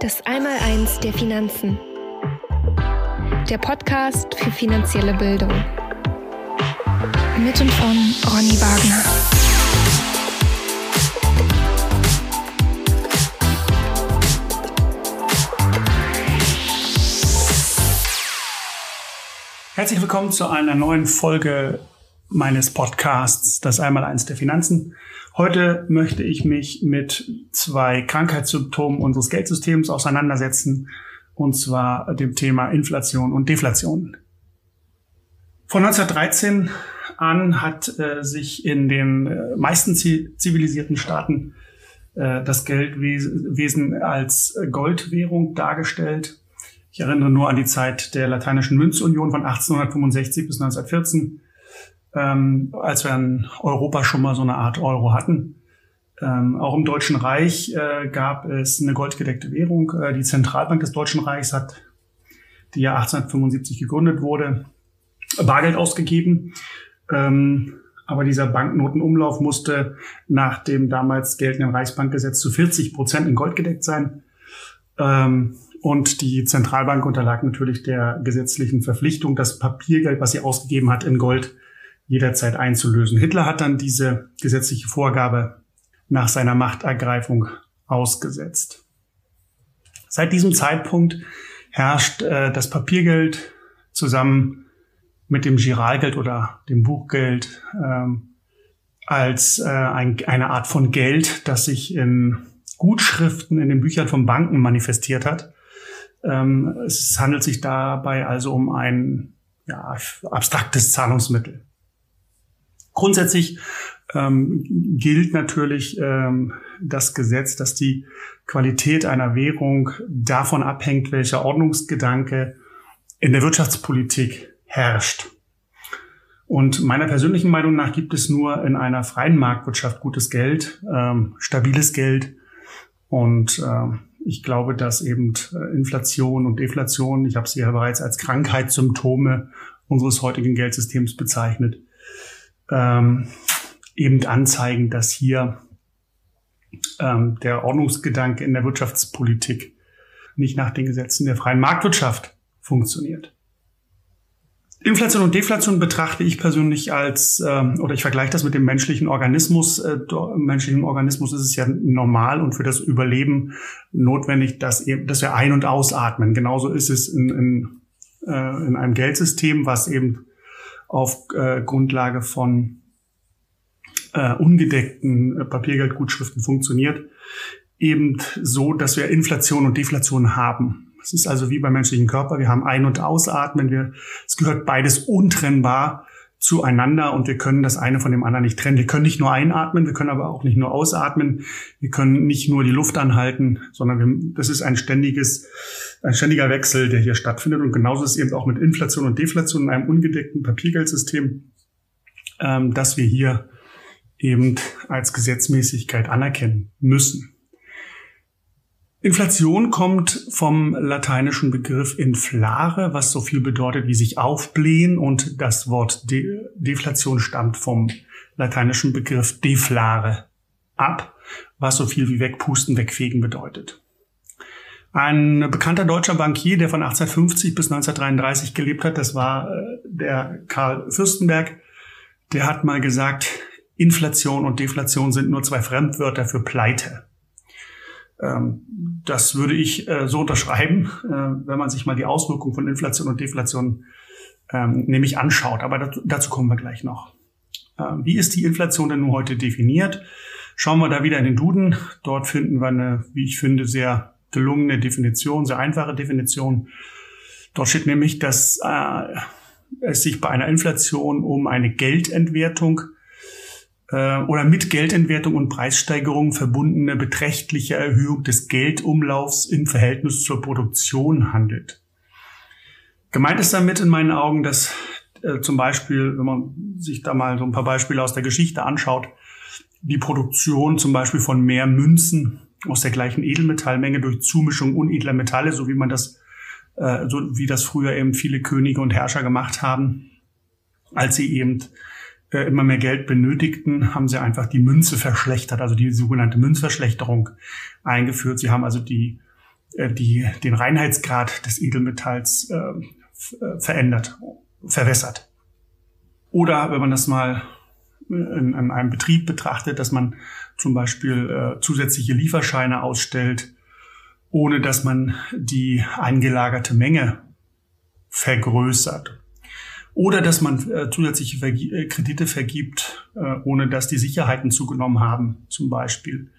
Das Einmaleins der Finanzen. Der Podcast für finanzielle Bildung. Mit und von Ronny Wagner. Herzlich willkommen zu einer neuen Folge meines Podcasts, das Einmaleins der Finanzen. Heute möchte ich mich mit zwei Krankheitssymptomen unseres Geldsystems auseinandersetzen, und zwar dem Thema Inflation und Deflation. Von 1913 an hat äh, sich in den äh, meisten zivilisierten Staaten äh, das Geldwesen als Goldwährung dargestellt. Ich erinnere nur an die Zeit der lateinischen Münzunion von 1865 bis 1914 ähm, als wir in Europa schon mal so eine Art Euro hatten. Ähm, auch im Deutschen Reich äh, gab es eine goldgedeckte Währung. Äh, die Zentralbank des Deutschen Reichs hat, die ja 1875 gegründet wurde, Bargeld ausgegeben. Ähm, aber dieser Banknotenumlauf musste nach dem damals geltenden Reichsbankgesetz zu 40 Prozent in Gold gedeckt sein. Ähm, und die Zentralbank unterlag natürlich der gesetzlichen Verpflichtung, das Papiergeld, was sie ausgegeben hat, in Gold jederzeit einzulösen. Hitler hat dann diese gesetzliche Vorgabe nach seiner Machtergreifung ausgesetzt. Seit diesem Zeitpunkt herrscht äh, das Papiergeld zusammen mit dem Giralgeld oder dem Buchgeld ähm, als äh, ein, eine Art von Geld, das sich in Gutschriften in den Büchern von Banken manifestiert hat. Ähm, es handelt sich dabei also um ein ja, abstraktes Zahlungsmittel. Grundsätzlich ähm, gilt natürlich ähm, das Gesetz, dass die Qualität einer Währung davon abhängt, welcher Ordnungsgedanke in der Wirtschaftspolitik herrscht. Und meiner persönlichen Meinung nach gibt es nur in einer freien Marktwirtschaft gutes Geld, ähm, stabiles Geld. Und äh, ich glaube, dass eben äh, Inflation und Deflation, ich habe sie ja bereits als Krankheitssymptome unseres heutigen Geldsystems bezeichnet, ähm, eben anzeigen, dass hier ähm, der Ordnungsgedanke in der Wirtschaftspolitik nicht nach den Gesetzen der freien Marktwirtschaft funktioniert. Inflation und Deflation betrachte ich persönlich als, ähm, oder ich vergleiche das mit dem menschlichen Organismus. Äh, Im menschlichen Organismus ist es ja normal und für das Überleben notwendig, dass, eben, dass wir ein- und ausatmen. Genauso ist es in, in, äh, in einem Geldsystem, was eben auf äh, Grundlage von äh, ungedeckten äh, Papiergeldgutschriften funktioniert, eben so, dass wir Inflation und Deflation haben. Es ist also wie beim menschlichen Körper. Wir haben Ein- und Ausatmen. Wir, es gehört beides untrennbar zueinander und wir können das eine von dem anderen nicht trennen. Wir können nicht nur einatmen, wir können aber auch nicht nur ausatmen. Wir können nicht nur die Luft anhalten, sondern wir, das ist ein ständiges, ein ständiger Wechsel, der hier stattfindet. Und genauso ist es eben auch mit Inflation und Deflation in einem ungedeckten Papiergeldsystem, ähm, dass wir hier eben als Gesetzmäßigkeit anerkennen müssen. Inflation kommt vom lateinischen Begriff inflare, was so viel bedeutet wie sich aufblähen und das Wort De Deflation stammt vom lateinischen Begriff deflare ab, was so viel wie wegpusten, wegfegen bedeutet. Ein bekannter deutscher Bankier, der von 1850 bis 1933 gelebt hat, das war äh, der Karl Fürstenberg, der hat mal gesagt, Inflation und Deflation sind nur zwei Fremdwörter für Pleite. Ähm, das würde ich äh, so unterschreiben, äh, wenn man sich mal die Auswirkungen von Inflation und Deflation ähm, nämlich anschaut. Aber dazu, dazu kommen wir gleich noch. Ähm, wie ist die Inflation denn nun heute definiert? Schauen wir da wieder in den Duden. Dort finden wir eine, wie ich finde, sehr gelungene Definition, sehr einfache Definition. Dort steht nämlich, dass äh, es sich bei einer Inflation um eine Geldentwertung oder mit Geldentwertung und Preissteigerung verbundene beträchtliche Erhöhung des Geldumlaufs im Verhältnis zur Produktion handelt. Gemeint ist damit in meinen Augen, dass äh, zum Beispiel, wenn man sich da mal so ein paar Beispiele aus der Geschichte anschaut, die Produktion zum Beispiel von mehr Münzen aus der gleichen Edelmetallmenge durch Zumischung unedler Metalle, so wie man das, äh, so wie das früher eben viele Könige und Herrscher gemacht haben, als sie eben äh, immer mehr Geld benötigten, haben sie einfach die Münze verschlechtert, also die sogenannte Münzverschlechterung eingeführt. Sie haben also die äh, die den Reinheitsgrad des Edelmetalls äh, verändert, verwässert. Oder wenn man das mal in, in einem Betrieb betrachtet, dass man zum Beispiel äh, zusätzliche Lieferscheine ausstellt, ohne dass man die eingelagerte Menge vergrößert. Oder dass man äh, zusätzliche Vergi äh, Kredite vergibt, äh, ohne dass die Sicherheiten zugenommen haben, zum Beispiel.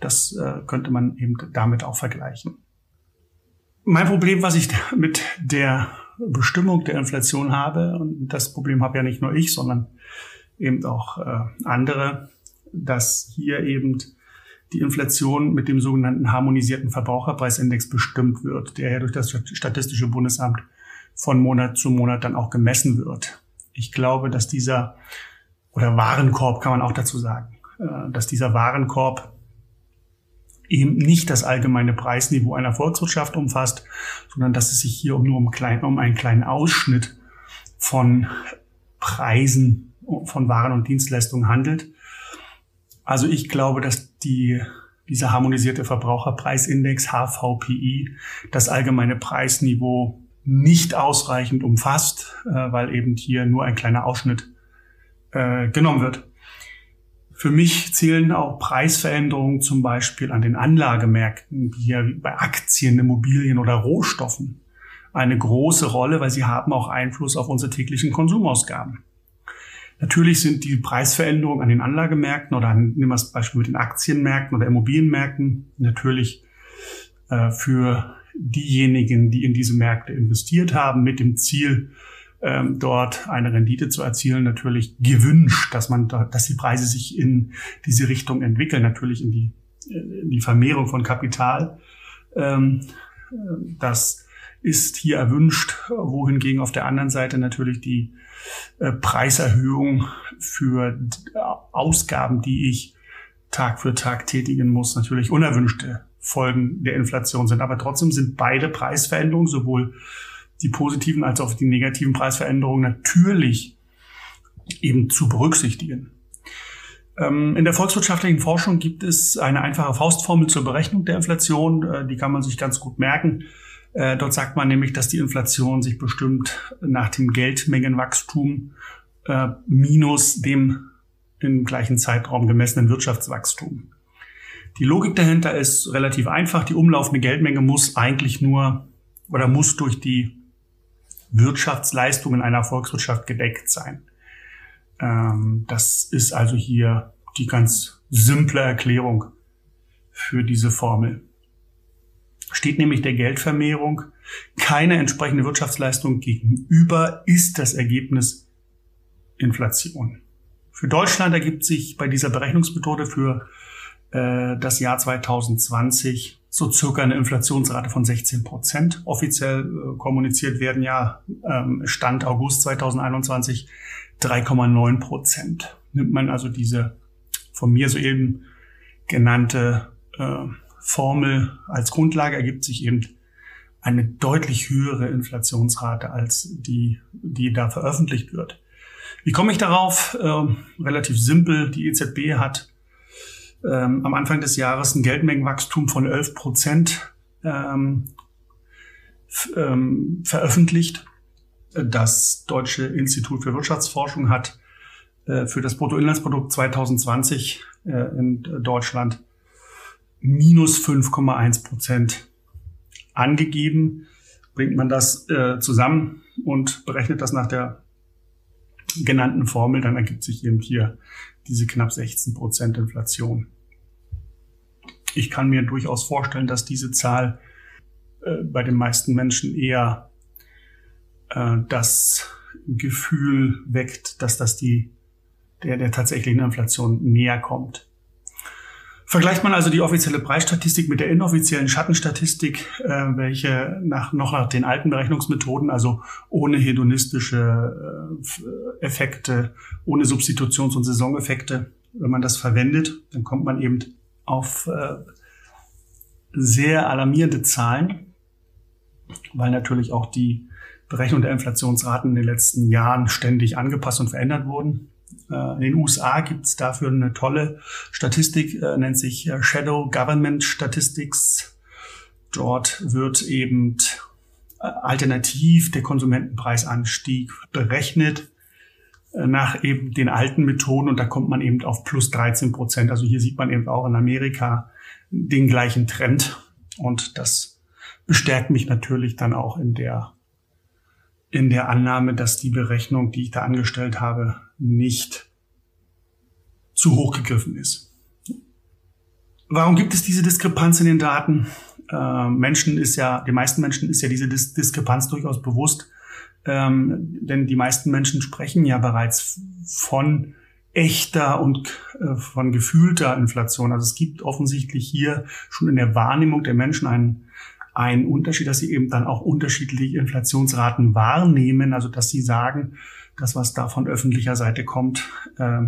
Das äh, könnte man eben damit auch vergleichen. Mein Problem, was ich mit der Bestimmung der Inflation habe, und das Problem habe ja nicht nur ich, sondern eben auch äh, andere, dass hier eben die Inflation mit dem sogenannten harmonisierten Verbraucherpreisindex bestimmt wird, der ja durch das Statistische Bundesamt von Monat zu Monat dann auch gemessen wird. Ich glaube, dass dieser, oder Warenkorb kann man auch dazu sagen, äh, dass dieser Warenkorb eben nicht das allgemeine Preisniveau einer Volkswirtschaft umfasst, sondern dass es sich hier nur um, klein, um einen kleinen Ausschnitt von Preisen von Waren und Dienstleistungen handelt. Also ich glaube, dass die, dieser harmonisierte Verbraucherpreisindex HVPI das allgemeine Preisniveau nicht ausreichend umfasst, äh, weil eben hier nur ein kleiner Ausschnitt äh, genommen wird. Für mich zählen auch Preisveränderungen zum Beispiel an den Anlagemärkten, wie hier bei Aktien, Immobilien oder Rohstoffen, eine große Rolle, weil sie haben auch Einfluss auf unsere täglichen Konsumausgaben. Natürlich sind die Preisveränderungen an den Anlagemärkten oder an, nehmen wir das Beispiel mit den Aktienmärkten oder Immobilienmärkten natürlich äh, für diejenigen, die in diese Märkte investiert haben, mit dem Ziel, ähm, dort eine Rendite zu erzielen, natürlich gewünscht, dass man, da, dass die Preise sich in diese Richtung entwickeln, natürlich in die, in die Vermehrung von Kapital. Ähm, das ist hier erwünscht, wohingegen auf der anderen Seite natürlich die äh, Preiserhöhung für Ausgaben, die ich Tag für Tag tätigen muss, natürlich unerwünschte Folgen der Inflation sind. Aber trotzdem sind beide Preisveränderungen, sowohl die positiven als auch die negativen Preisveränderungen, natürlich eben zu berücksichtigen. Ähm, in der volkswirtschaftlichen Forschung gibt es eine einfache Faustformel zur Berechnung der Inflation. Äh, die kann man sich ganz gut merken. Äh, dort sagt man nämlich, dass die Inflation sich bestimmt nach dem Geldmengenwachstum äh, minus dem im gleichen Zeitraum gemessenen Wirtschaftswachstum. Die Logik dahinter ist relativ einfach. Die umlaufende Geldmenge muss eigentlich nur oder muss durch die Wirtschaftsleistungen einer Volkswirtschaft gedeckt sein. Ähm, das ist also hier die ganz simple Erklärung für diese Formel steht nämlich der Geldvermehrung keine entsprechende Wirtschaftsleistung gegenüber, ist das Ergebnis Inflation. Für Deutschland ergibt sich bei dieser Berechnungsmethode für äh, das Jahr 2020 so circa eine Inflationsrate von 16 Prozent. Offiziell äh, kommuniziert werden ja ähm, Stand August 2021 3,9 Prozent. Nimmt man also diese von mir soeben genannte äh, Formel als Grundlage ergibt sich eben eine deutlich höhere Inflationsrate als die, die da veröffentlicht wird. Wie komme ich darauf? Ähm, relativ simpel. Die EZB hat ähm, am Anfang des Jahres ein Geldmengenwachstum von 11 Prozent ähm, ähm, veröffentlicht. Das Deutsche Institut für Wirtschaftsforschung hat äh, für das Bruttoinlandsprodukt 2020 äh, in Deutschland minus 5,1 Prozent angegeben. Bringt man das äh, zusammen und berechnet das nach der genannten Formel, dann ergibt sich eben hier diese knapp 16 Prozent Inflation. Ich kann mir durchaus vorstellen, dass diese Zahl äh, bei den meisten Menschen eher äh, das Gefühl weckt, dass das die der, der tatsächlichen Inflation näher kommt. Vergleicht man also die offizielle Preisstatistik mit der inoffiziellen Schattenstatistik, äh, welche nach, noch nach den alten Berechnungsmethoden, also ohne hedonistische äh, Effekte, ohne Substitutions- und Saisoneffekte, wenn man das verwendet, dann kommt man eben auf äh, sehr alarmierende Zahlen, weil natürlich auch die Berechnung der Inflationsraten in den letzten Jahren ständig angepasst und verändert wurden. Äh, in den USA gibt es dafür eine tolle Statistik, äh, nennt sich äh, Shadow Government Statistics. Dort wird eben alternativ der Konsumentenpreisanstieg berechnet nach eben den alten Methoden und da kommt man eben auf plus 13 Prozent. Also hier sieht man eben auch in Amerika den gleichen Trend und das bestärkt mich natürlich dann auch in der in der Annahme, dass die Berechnung, die ich da angestellt habe, nicht zu hoch gegriffen ist. Warum gibt es diese Diskrepanz in den Daten? Äh, Menschen ist ja, den meisten Menschen ist ja diese Dis Diskrepanz durchaus bewusst, ähm, denn die meisten Menschen sprechen ja bereits von echter und äh, von gefühlter Inflation. Also es gibt offensichtlich hier schon in der Wahrnehmung der Menschen einen, einen Unterschied, dass sie eben dann auch unterschiedliche Inflationsraten wahrnehmen. Also dass sie sagen, das, was da von öffentlicher Seite kommt, äh,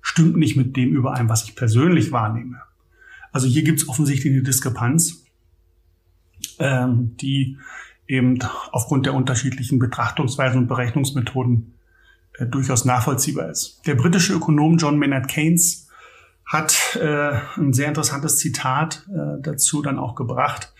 stimmt nicht mit dem überein, was ich persönlich wahrnehme. Also hier gibt es offensichtlich eine Diskrepanz, ähm, die eben aufgrund der unterschiedlichen Betrachtungsweisen und Berechnungsmethoden äh, durchaus nachvollziehbar ist. Der britische Ökonom John Maynard Keynes hat äh, ein sehr interessantes Zitat äh, dazu dann auch gebracht.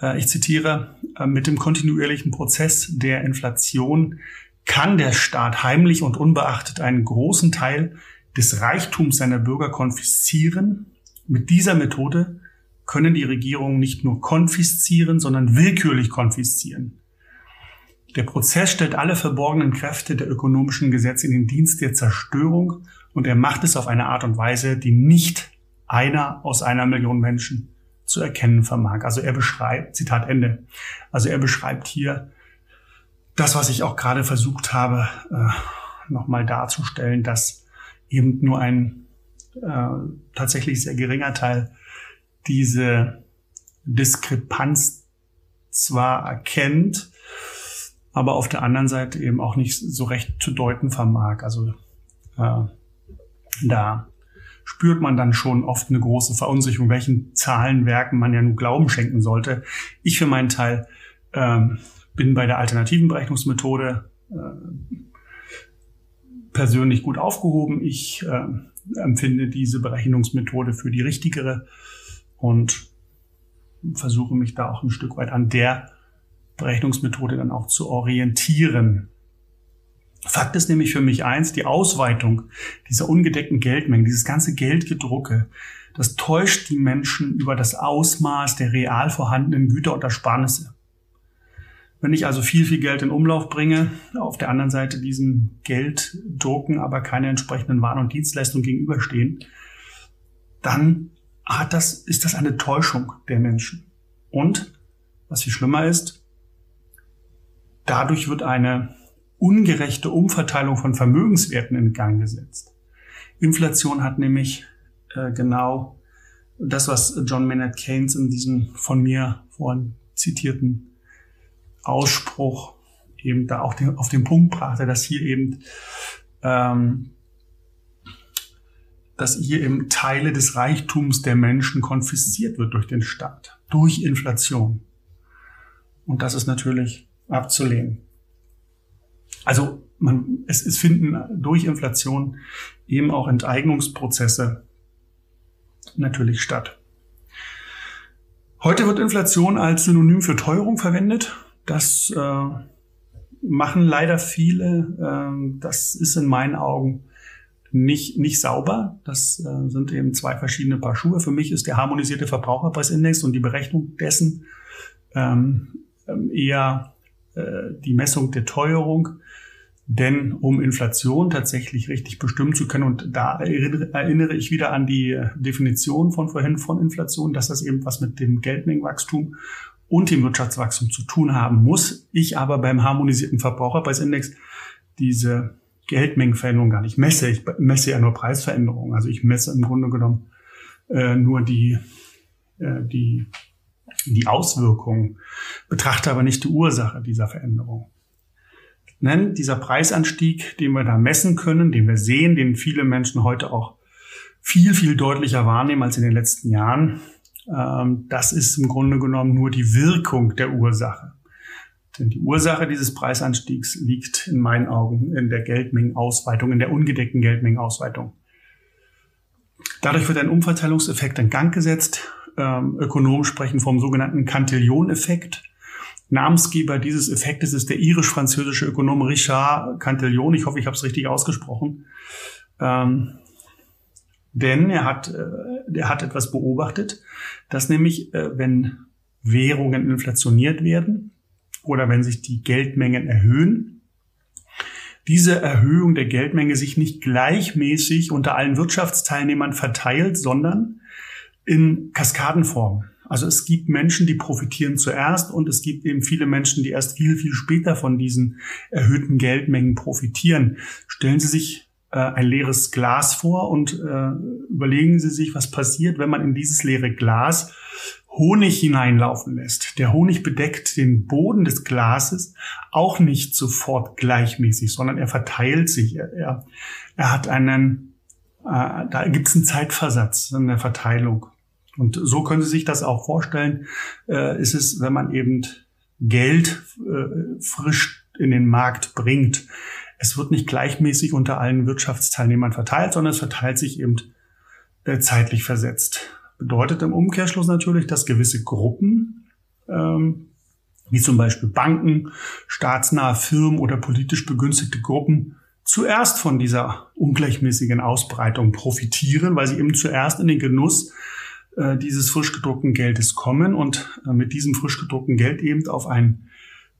Äh, ich zitiere, äh, mit dem kontinuierlichen Prozess der Inflation kann der Staat heimlich und unbeachtet einen großen Teil des Reichtums seiner Bürger konfiszieren. Mit dieser Methode können die Regierungen nicht nur konfiszieren, sondern willkürlich konfiszieren. Der Prozess stellt alle verborgenen Kräfte der ökonomischen Gesetze in den Dienst der Zerstörung und er macht es auf eine Art und Weise, die nicht einer aus einer Million Menschen zu erkennen vermag. Also er beschreibt, Zitat Ende, also er beschreibt hier das, was ich auch gerade versucht habe, äh, nochmal darzustellen, dass eben nur ein äh, tatsächlich sehr geringer Teil diese Diskrepanz zwar erkennt, aber auf der anderen Seite eben auch nicht so recht zu deuten vermag. Also äh, da spürt man dann schon oft eine große Verunsicherung, welchen Zahlenwerken man ja nun Glauben schenken sollte. Ich für meinen Teil äh, bin bei der alternativen Berechnungsmethode äh, persönlich gut aufgehoben. Ich äh, empfinde diese Berechnungsmethode für die richtigere und versuche mich da auch ein Stück weit an der Berechnungsmethode dann auch zu orientieren. Fakt ist nämlich für mich eins, die Ausweitung dieser ungedeckten Geldmengen, dieses ganze Geldgedrucke, das täuscht die Menschen über das Ausmaß der real vorhandenen Güter und Ersparnisse. Wenn ich also viel, viel Geld in Umlauf bringe, auf der anderen Seite diesem Geld drucken, aber keine entsprechenden Waren und Dienstleistungen gegenüberstehen, dann hat das, ist das eine Täuschung der Menschen. Und, was viel schlimmer ist, Dadurch wird eine ungerechte Umverteilung von Vermögenswerten in Gang gesetzt. Inflation hat nämlich äh, genau das, was John Maynard Keynes in diesem von mir vorhin zitierten Ausspruch eben da auch den, auf den Punkt brachte, dass hier eben ähm, dass hier eben Teile des Reichtums der Menschen konfisziert wird durch den Staat, durch Inflation. Und das ist natürlich abzulehnen. Also man, es, es finden durch Inflation eben auch Enteignungsprozesse natürlich statt. Heute wird Inflation als Synonym für Teuerung verwendet. Das äh, machen leider viele. Äh, das ist in meinen Augen nicht, nicht sauber. Das äh, sind eben zwei verschiedene Paar Schuhe. Für mich ist der harmonisierte Verbraucherpreisindex und die Berechnung dessen ähm, eher äh, die Messung der Teuerung. Denn um Inflation tatsächlich richtig bestimmen zu können, und da erinnere ich wieder an die äh, Definition von vorhin von Inflation, dass das eben was mit dem Geldmengenwachstum und dem Wirtschaftswachstum zu tun haben muss. Ich aber beim harmonisierten Verbraucherpreisindex diese Geldmengenveränderung gar nicht messe. Ich messe ja nur Preisveränderungen. Also ich messe im Grunde genommen äh, nur die, äh, die die Auswirkungen, betrachte aber nicht die Ursache dieser Veränderung. Denn dieser Preisanstieg, den wir da messen können, den wir sehen, den viele Menschen heute auch viel, viel deutlicher wahrnehmen als in den letzten Jahren, ähm, das ist im Grunde genommen nur die Wirkung der Ursache. Denn die Ursache dieses Preisanstiegs liegt in meinen Augen in der Geldmengenausweitung, in der ungedeckten Geldmengenausweitung. Dadurch wird ein Umverteilungseffekt in Gang gesetzt ähm, Ökonomen sprechen vom sogenannten Cantillon-Effekt. Namensgeber dieses Effektes ist der irisch-französische Ökonom Richard Cantillon. Ich hoffe, ich habe es richtig ausgesprochen. Ähm, denn er hat, äh, er hat etwas beobachtet, dass nämlich, äh, wenn Währungen inflationiert werden oder wenn sich die Geldmengen erhöhen, diese Erhöhung der Geldmenge sich nicht gleichmäßig unter allen Wirtschaftsteilnehmern verteilt, sondern in Kaskadenform. Also es gibt Menschen, die profitieren zuerst und es gibt eben viele Menschen, die erst viel, viel später von diesen erhöhten Geldmengen profitieren. Stellen Sie sich äh, ein leeres Glas vor und äh, überlegen Sie sich, was passiert, wenn man in dieses leere Glas Honig hineinlaufen lässt. Der Honig bedeckt den Boden des Glases auch nicht sofort gleichmäßig, sondern er verteilt sich. Er, er, er hat einen, äh, da gibt es einen Zeitversatz in der Verteilung. Und so können Sie sich das auch vorstellen, äh, ist es, wenn man eben Geld äh, frisch in den Markt bringt. Es wird nicht gleichmäßig unter allen Wirtschaftsteilnehmern verteilt, sondern es verteilt sich eben äh, zeitlich versetzt. Bedeutet im Umkehrschluss natürlich, dass gewisse Gruppen, ähm, wie zum Beispiel Banken, staatsnahe Firmen oder politisch begünstigte Gruppen, zuerst von dieser ungleichmäßigen Ausbreitung profitieren, weil sie eben zuerst in den Genuss äh, dieses frisch gedruckten Geldes kommen und äh, mit diesem frisch gedruckten Geld eben auf ein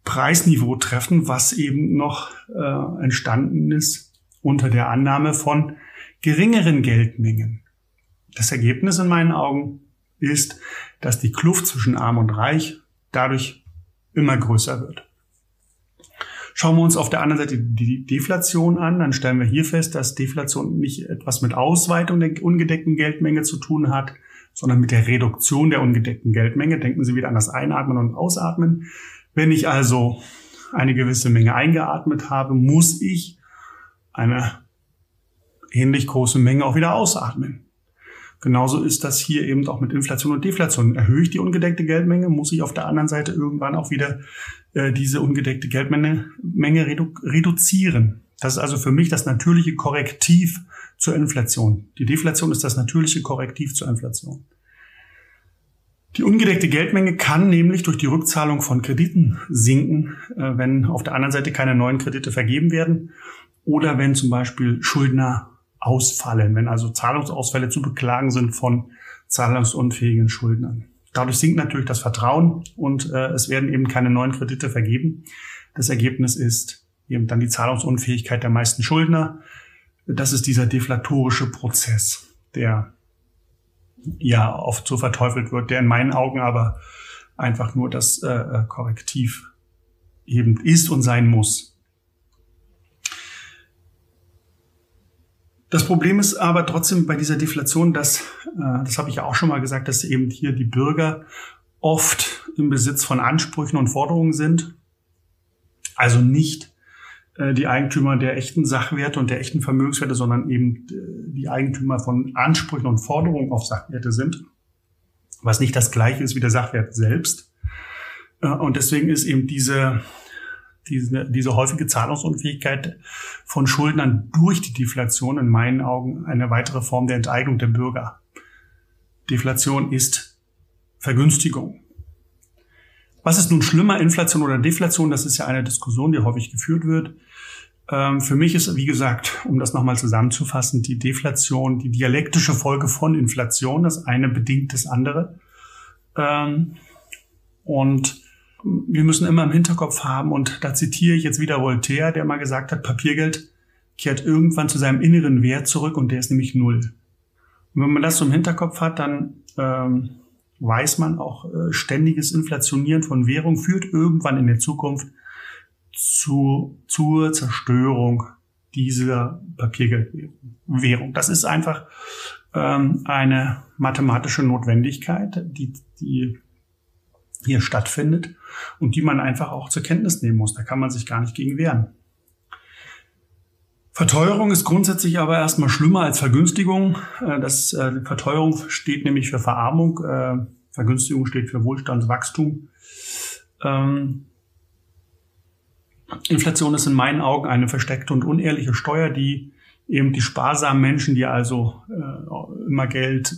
Preisniveau treffen, was eben noch äh, entstanden ist unter der Annahme von geringeren Geldmengen. Das Ergebnis in meinen Augen ist, dass die Kluft zwischen Arm und Reich dadurch immer größer wird. Schauen wir uns auf der anderen Seite die Deflation an, dann stellen wir hier fest, dass Deflation nicht etwas mit Ausweitung der ungedeckten Geldmenge zu tun hat, sondern mit der Reduktion der ungedeckten Geldmenge. Denken Sie wieder an das Einatmen und Ausatmen. Wenn ich also eine gewisse Menge eingeatmet habe, muss ich eine ähnlich große Menge auch wieder ausatmen. Genauso ist das hier eben auch mit Inflation und Deflation. Erhöhe ich die ungedeckte Geldmenge, muss ich auf der anderen Seite irgendwann auch wieder äh, diese ungedeckte Geldmenge Menge redu reduzieren. Das ist also für mich das natürliche Korrektiv zur Inflation. Die Deflation ist das natürliche Korrektiv zur Inflation. Die ungedeckte Geldmenge kann nämlich durch die Rückzahlung von Krediten sinken, äh, wenn auf der anderen Seite keine neuen Kredite vergeben werden oder wenn zum Beispiel Schuldner ausfallen, wenn also Zahlungsausfälle zu beklagen sind von zahlungsunfähigen Schuldnern. Dadurch sinkt natürlich das Vertrauen und äh, es werden eben keine neuen Kredite vergeben. Das Ergebnis ist eben dann die Zahlungsunfähigkeit der meisten Schuldner. Das ist dieser deflatorische Prozess, der ja oft so verteufelt wird, der in meinen Augen aber einfach nur das äh, äh Korrektiv eben ist und sein muss. Das Problem ist aber trotzdem bei dieser Deflation, dass, äh, das habe ich ja auch schon mal gesagt, dass eben hier die Bürger oft im Besitz von Ansprüchen und Forderungen sind. Also nicht äh, die Eigentümer der echten Sachwerte und der echten Vermögenswerte, sondern eben äh, die Eigentümer von Ansprüchen und Forderungen auf Sachwerte sind, was nicht das gleiche ist wie der Sachwert selbst. Äh, und deswegen ist eben diese diese, diese häufige Zahlungsunfähigkeit von Schuldnern durch die Deflation in meinen Augen eine weitere Form der Enteignung der Bürger. Deflation ist Vergünstigung. Was ist nun schlimmer, Inflation oder Deflation? Das ist ja eine Diskussion, die häufig geführt wird. Ähm, für mich ist, wie gesagt, um das nochmal zusammenzufassen, die Deflation die dialektische Folge von Inflation. Das eine bedingt das andere. Ähm, und wir müssen immer im Hinterkopf haben, und da zitiere ich jetzt wieder Voltaire, der mal gesagt hat, Papiergeld kehrt irgendwann zu seinem inneren Wert zurück und der ist nämlich null. Und wenn man das so im Hinterkopf hat, dann ähm, weiß man auch, äh, ständiges Inflationieren von Währung führt irgendwann in der Zukunft zu, zur Zerstörung dieser Papiergeldwährung. Das ist einfach ähm, eine mathematische Notwendigkeit, die, die hier stattfindet und die man einfach auch zur Kenntnis nehmen muss. Da kann man sich gar nicht gegen wehren. Verteuerung ist grundsätzlich aber erstmal schlimmer als Vergünstigung. Äh, das äh, Verteuerung steht nämlich für Verarmung, äh, Vergünstigung steht für Wohlstandswachstum. Ähm, Inflation ist in meinen Augen eine versteckte und unehrliche Steuer, die eben die sparsamen Menschen, die also äh, immer Geld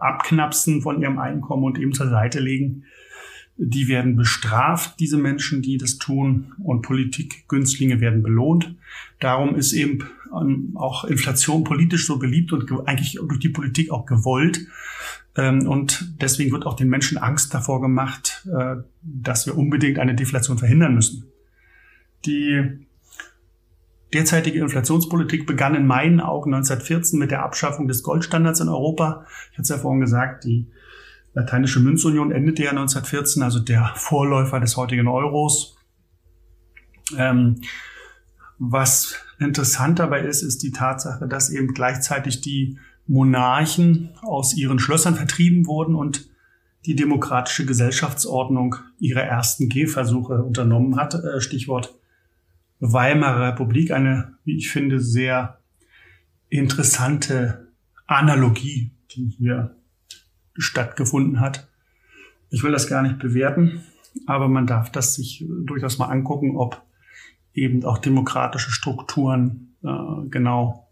abknapsen von ihrem Einkommen und eben zur Seite legen, die werden bestraft, diese Menschen, die das tun, und Politikgünstlinge werden belohnt. Darum ist eben ähm, auch Inflation politisch so beliebt und eigentlich durch die Politik auch gewollt. Ähm, und deswegen wird auch den Menschen Angst davor gemacht, äh, dass wir unbedingt eine Deflation verhindern müssen. Die derzeitige Inflationspolitik begann in meinen Augen 1914 mit der Abschaffung des Goldstandards in Europa. Ich hatte es ja vorhin gesagt, die lateinische Münzunion endete ja 1914, also der Vorläufer des heutigen Euros. Ähm, was interessant dabei ist, ist die Tatsache, dass eben gleichzeitig die Monarchen aus ihren Schlössern vertrieben wurden und die demokratische Gesellschaftsordnung ihre ersten Gehversuche unternommen hat. Äh, Stichwort Weimarer Republik, eine, wie ich finde, sehr interessante Analogie, die hier stattgefunden hat. Ich will das gar nicht bewerten, aber man darf das sich durchaus mal angucken, ob eben auch demokratische Strukturen äh, genau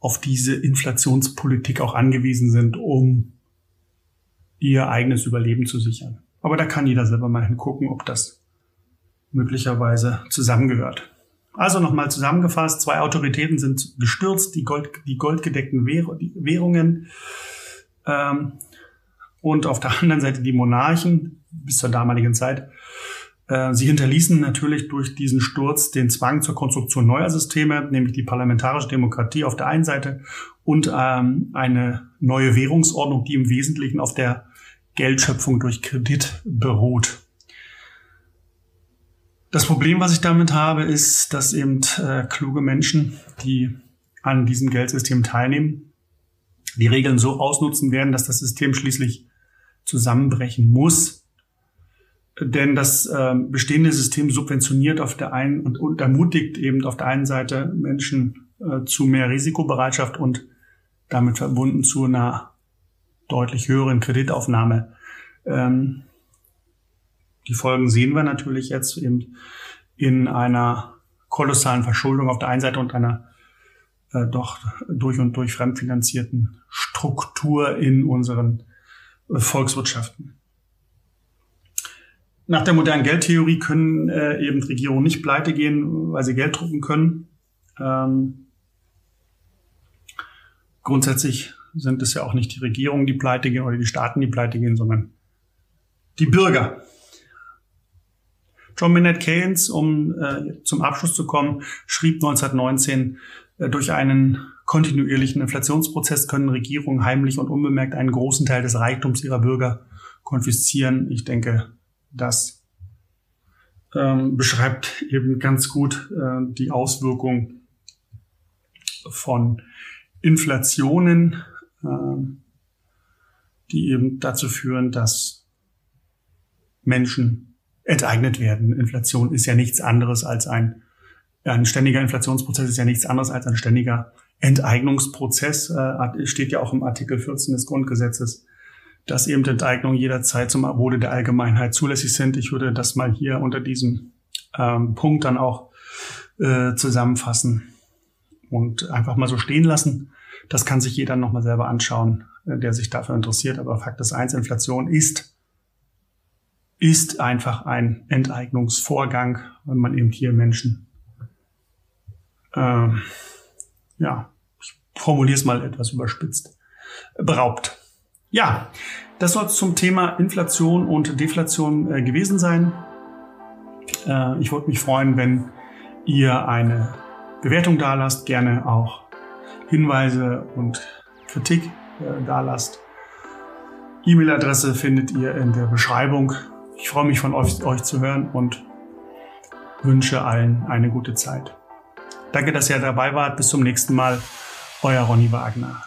auf diese Inflationspolitik auch angewiesen sind, um ihr eigenes Überleben zu sichern. Aber da kann jeder selber mal hingucken, ob das möglicherweise zusammengehört. Also nochmal zusammengefasst, zwei Autoritäten sind gestürzt, die, Gold, die goldgedeckten Währungen ähm, und auf der anderen Seite die Monarchen bis zur damaligen Zeit. Äh, sie hinterließen natürlich durch diesen Sturz den Zwang zur Konstruktion neuer Systeme, nämlich die parlamentarische Demokratie auf der einen Seite und ähm, eine neue Währungsordnung, die im Wesentlichen auf der Geldschöpfung durch Kredit beruht. Das Problem, was ich damit habe, ist, dass eben äh, kluge Menschen, die an diesem Geldsystem teilnehmen, die Regeln so ausnutzen werden, dass das System schließlich zusammenbrechen muss. Denn das äh, bestehende System subventioniert auf der einen und, und ermutigt eben auf der einen Seite Menschen äh, zu mehr Risikobereitschaft und damit verbunden zu einer deutlich höheren Kreditaufnahme. Ähm, die Folgen sehen wir natürlich jetzt eben in einer kolossalen Verschuldung auf der einen Seite und einer äh, doch durch und durch fremdfinanzierten Struktur in unseren Volkswirtschaften. Nach der modernen Geldtheorie können äh, eben Regierungen nicht pleite gehen, weil sie Geld drucken können. Ähm, grundsätzlich sind es ja auch nicht die Regierungen, die pleite gehen oder die Staaten, die pleite gehen, sondern die Bürger. John Maynard Keynes, um äh, zum Abschluss zu kommen, schrieb 1919, äh, durch einen kontinuierlichen Inflationsprozess können Regierungen heimlich und unbemerkt einen großen Teil des Reichtums ihrer Bürger konfiszieren. Ich denke, das ähm, beschreibt eben ganz gut äh, die Auswirkung von Inflationen, äh, die eben dazu führen, dass Menschen enteignet werden. Inflation ist ja nichts anderes als ein, ein ständiger Inflationsprozess ist ja nichts anderes als ein ständiger Enteignungsprozess, äh, steht ja auch im Artikel 14 des Grundgesetzes, dass eben Enteignungen jederzeit zum Wohle der Allgemeinheit zulässig sind. Ich würde das mal hier unter diesem ähm, Punkt dann auch äh, zusammenfassen und einfach mal so stehen lassen. Das kann sich jeder nochmal selber anschauen, äh, der sich dafür interessiert. Aber Fakt ist eins, Inflation ist ist einfach ein Enteignungsvorgang, wenn man eben hier Menschen, äh, ja, ich formuliere es mal etwas überspitzt, beraubt. Ja, das soll zum Thema Inflation und Deflation äh, gewesen sein. Äh, ich würde mich freuen, wenn ihr eine Bewertung da lasst, gerne auch Hinweise und Kritik äh, da lasst. E-Mail-Adresse findet ihr in der Beschreibung ich freue mich von euch, euch zu hören und wünsche allen eine gute Zeit. Danke, dass ihr dabei wart. Bis zum nächsten Mal. Euer Ronny Wagner.